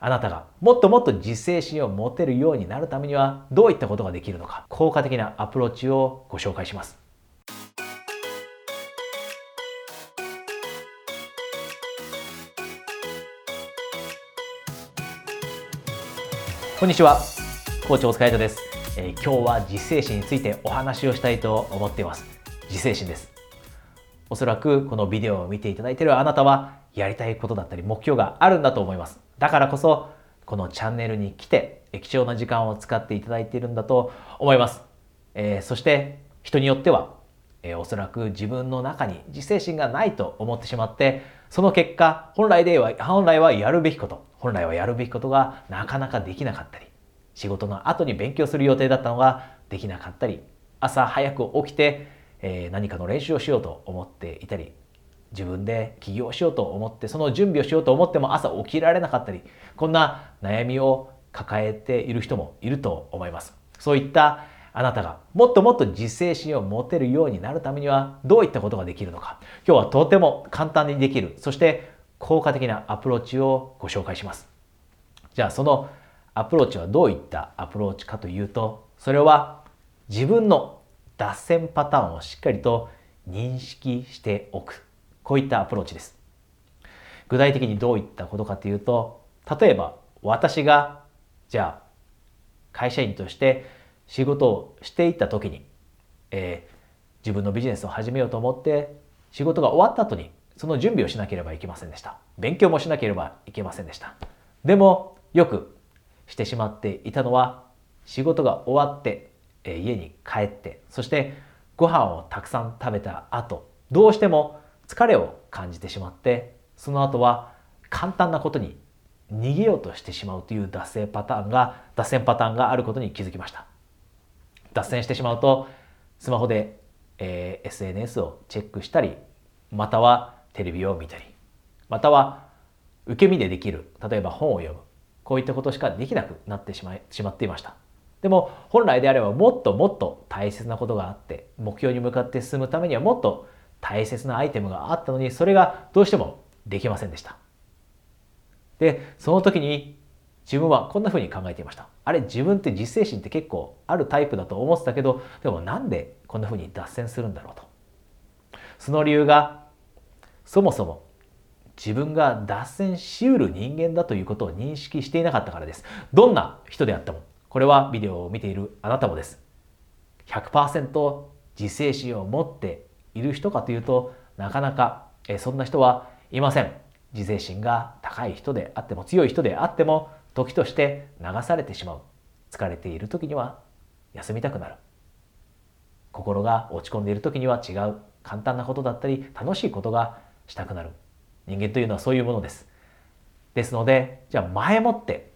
あなたがもっともっと自制心を持てるようになるためにはどういったことができるのか効果的なアプローチをご紹介します。こんにちは。校長お疲れ様です、えー、今日は自制心についてお話をしたいと思っています。自制心です。おそらくこのビデオを見ていただいているあなたはやりたいことだったり目標があるんだと思います。だからこそこのチャンネルに来て貴重な時間を使っていただいているんだと思います、えー、そして人によっては、えー、おそらく自分の中に自制心がないと思ってしまってその結果本来では本来はやるべきこと本来はやるべきことがなかなかできなかったり仕事の後に勉強する予定だったのができなかったり朝早く起きて、えー、何かの練習をしようと思っていたり自分で起業しようと思ってその準備をしようと思っても朝起きられなかったりこんな悩みを抱えている人もいると思います。そういったあなたがもっともっと自制心を持てるようになるためにはどういったことができるのか。今日はとても簡単にできる。そして効果的なアプローチをご紹介します。じゃあそのアプローチはどういったアプローチかというとそれは自分の脱線パターンをしっかりと認識しておく。こういったアプローチです。具体的にどういったことかというと例えば私がじゃあ会社員として仕事をしていった時に、えー、自分のビジネスを始めようと思って仕事が終わった後にその準備をしなければいけませんでした。勉強もしなければいけませんでした。でもよくしてしまっていたのは仕事が終わって、えー、家に帰ってそしてご飯をたくさん食べた後どうしても疲れを感じてしまってその後は簡単なことに逃げようとしてしまうという脱線パターンが脱線パターンがあることに気づきました。脱線してしまうとスマホで、えー、SNS をチェックしたりまたはテレビを見たりまたは受け身でできる例えば本を読むこういったことしかできなくなってしまいしまっていました。でも本来であればもっともっと大切なことがあって目標に向かって進むためにはもっと大切なアイテムがあったのにそれがどうしてもできませんでした。でその時に自分はこんな風に考えていました。あれ自分って実践心って結構あるタイプだと思ってたけどでもなんでこんな風に脱線するんだろうと。その理由がそもそも自分が脱線しうる人間だということを認識していなかったからです。どんな人であってもこれはビデオを見ているあなたもです。100%自制心を持っている人かというとなかなかそんな人はいません。自制心が高い人であっても強い人であっても時として流されてしまう。疲れている時には休みたくなる。心が落ち込んでいる時には違う。簡単なことだったり楽しいことがしたくなる。人間というのはそういうものです。ですのでじゃあ前もって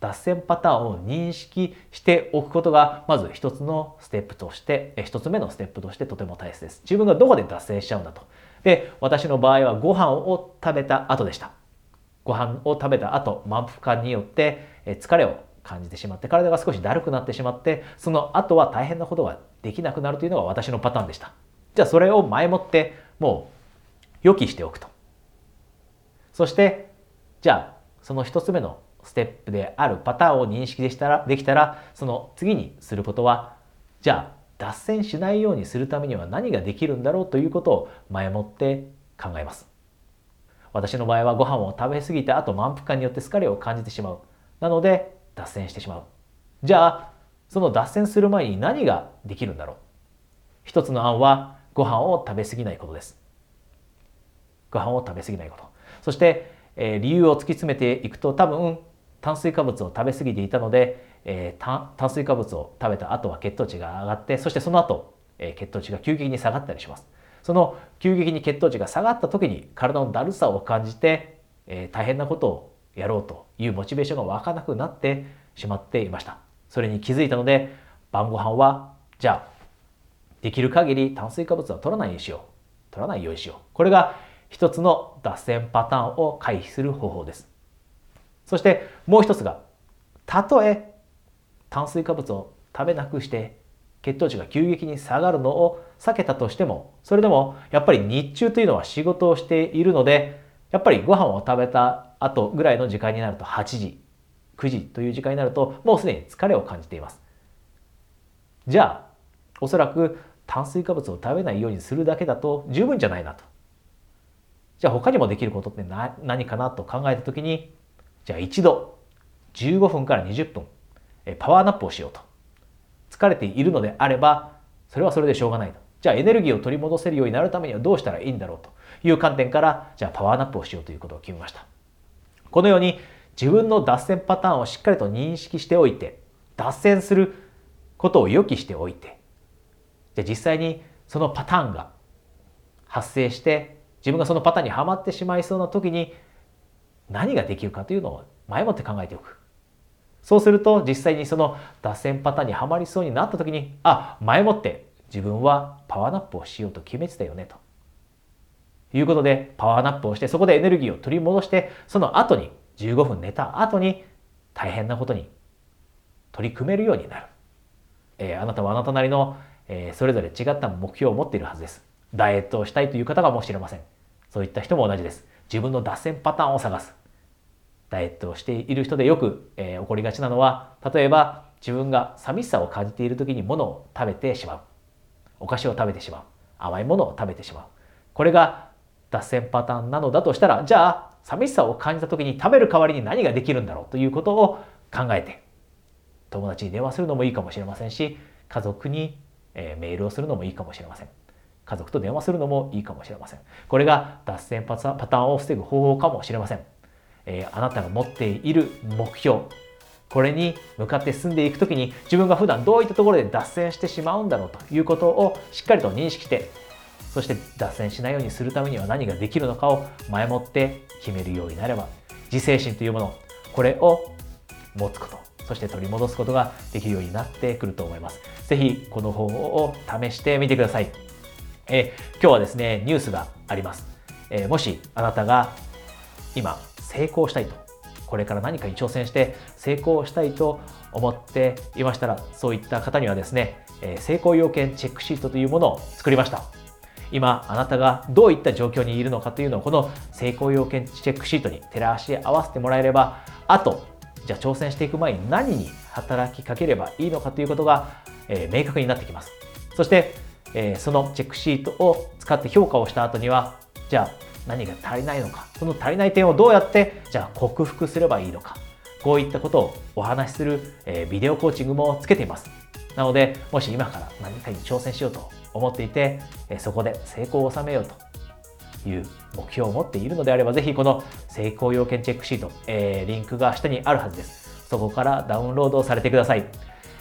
脱線パターンを認識しておくことがまず一つのステップとして一つ目のステップとしてとても大切です。自分がどこで脱線しちゃうんだと。で私の場合はご飯を食べた後でした。ご飯を食べた後満腹感によって疲れを感じてしまって体が少しだるくなってしまってその後は大変なことができなくなるというのが私のパターンでした。じゃあそれを前もってもう予期しておくと。そしてじゃあその一つ目のステップであるパターンを認識でしたらできたらその次にすることはじゃあ脱線しないようにするためには何ができるんだろうということを前もって考えます。私の場合はご飯を食べ過ぎた後満腹感によって疲れを感じてしまう。なので脱線してしまう。じゃあその脱線する前に何ができるんだろう。一つの案はご飯を食べ過ぎないことです。ご飯を食べ過ぎないこと。そして、えー、理由を突き詰めていくと多分炭水化物を食べ過ぎていたので、えー、炭水化物を食べた後は血糖値が上がってそしてその後、えー、血糖値が急激に下がったりします。その急激に血糖値が下がった時に体のだるさを感じて、えー、大変なことをやろうというモチベーションが湧かなくなってしまっていました。それに気づいたので晩ご飯はじゃあできる限り炭水化物は取らないようにしよう。取らないようにしよう。これが一つの脱線パターンを回避する方法です。そしてもう一つがたとえ炭水化物を食べなくして血糖値が急激に下がるのを避けたとしてもそれでもやっぱり日中というのは仕事をしているのでやっぱりご飯を食べた後ぐらいの時間になると8時、9時という時間になるともうすでに疲れを感じています。じゃあ、おそらく炭水化物を食べないようにするだけだと十分じゃないなと。じゃあ他にもできることって何かなと考えた時に、じゃあ一度15分から20分パワーナップをしようと。疲れているのであれば、それはそれでしょうがないと。じゃあエネルギーを取り戻せるようになるためにはどうしたらいいんだろうという観点から、じゃあパワーナップをしようということを決めました。このように自分の脱線パターンをしっかりと認識しておいて、脱線することを予期しておいて、じゃあ実際にそのパターンが発生して、自分がそのパターンにはまってしまいそうな時に何ができるかというのを前もって考えておく。そうすると実際にその脱線パターンにはまりそうになった時に、あ、前もって自分はパワーナップをしようと決めてたよねと。いうことでパワーナップをしてそこでエネルギーを取り戻してその後に15分寝た後に大変なことに取り組めるようになる。えー、あなたはあなたなりの、えー、それぞれ違った目標を持っているはずです。ダイエットをしたいという方かもしれません。そういった人も同じです。自分の脱線パターンを探す。ダイエットをしている人でよく、えー、起こりがちなのは、例えば自分が寂しさを感じている時に物を食べてしまう。お菓子を食べてしまう。甘いものを食べてしまう。これが脱線パターンなのだとしたら、じゃあ寂しさを感じた時に食べる代わりに何ができるんだろう？ということを考えて、友達に電話するのもいいかもしれませんし、家族に、え、メールをするのもいいかもしれません。家族と電話するのもいいかもしれません。これが脱線パターンを防ぐ方法かもしれません。えー、あなたが持っている目標、これに向かって進んでいくときに自分が普段どういったところで脱線してしまうんだろうということをしっかりと認識してそして脱線しないようにするためには何ができるのかを前もって決めるようになれば自制心というものこれを持つことそして取り戻すことができるようになってくると思います。ぜひこの方法を試してみてください。え今日はですね、ニュースがあります。えもしあなたが今成功したいとこれから何かに挑戦して成功したいと思っていましたらそういった方にはですねえ成功要件チェックシートというものを作りました今あなたがどういった状況にいるのかというのをこの成功要件チェックシートに照らし合わせてもらえればあとじゃあ挑戦していく前に何に働きかければいいのかということが、え明確になってきますそして、えそのチェックシートを使って評価をした後にはじゃあ何が足りないのかその足りない点をどうやってじゃあ克服すればいいのかこういったことをお話しする、えビデオコーチングもつけています。なのでもし今から何かに挑戦しようと思っていて、えそこで成功を収めようという目標を持っているのであればぜひこの成功要件チェックシート、えリンクが下にあるはずです。そこからダウンロードされてください、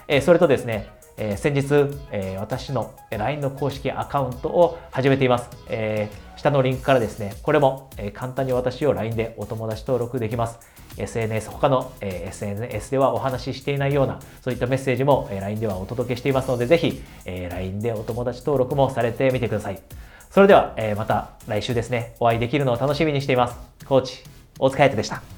えそれとですねえー、先日、えー、私の LINE の公式アカウントを始めています。えー、下のリンクからですね、これも、え簡単に私を LINE でお友達登録できます。SNS、他の、え SNS ではお話ししていないような、そういったメッセージも、え LINE ではお届けしていますので、ぜひ、え LINE でお友達登録もされてみてください。それでは、えまた来週ですね、お会いできるのを楽しみにしています。コーチ、大塚彩斗でした。